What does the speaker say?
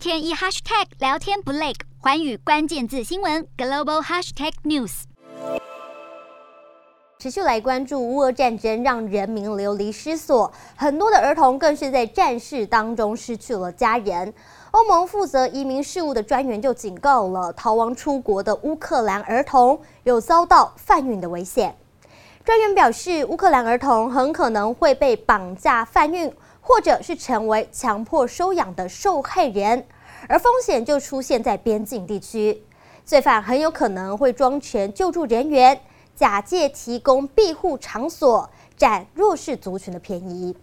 天一 hashtag 聊天不累，寰宇关键字新闻 global hashtag news。持续来关注乌俄战争，让人民流离失所，很多的儿童更是在战事当中失去了家人。欧盟负责移民事务的专员就警告了，逃亡出国的乌克兰儿童有遭到贩运的危险。专员表示，乌克兰儿童很可能会被绑架贩运，或者是成为强迫收养的受害人，而风险就出现在边境地区，罪犯很有可能会装成救助人员。假借提供庇护场所，占弱势族群的便宜。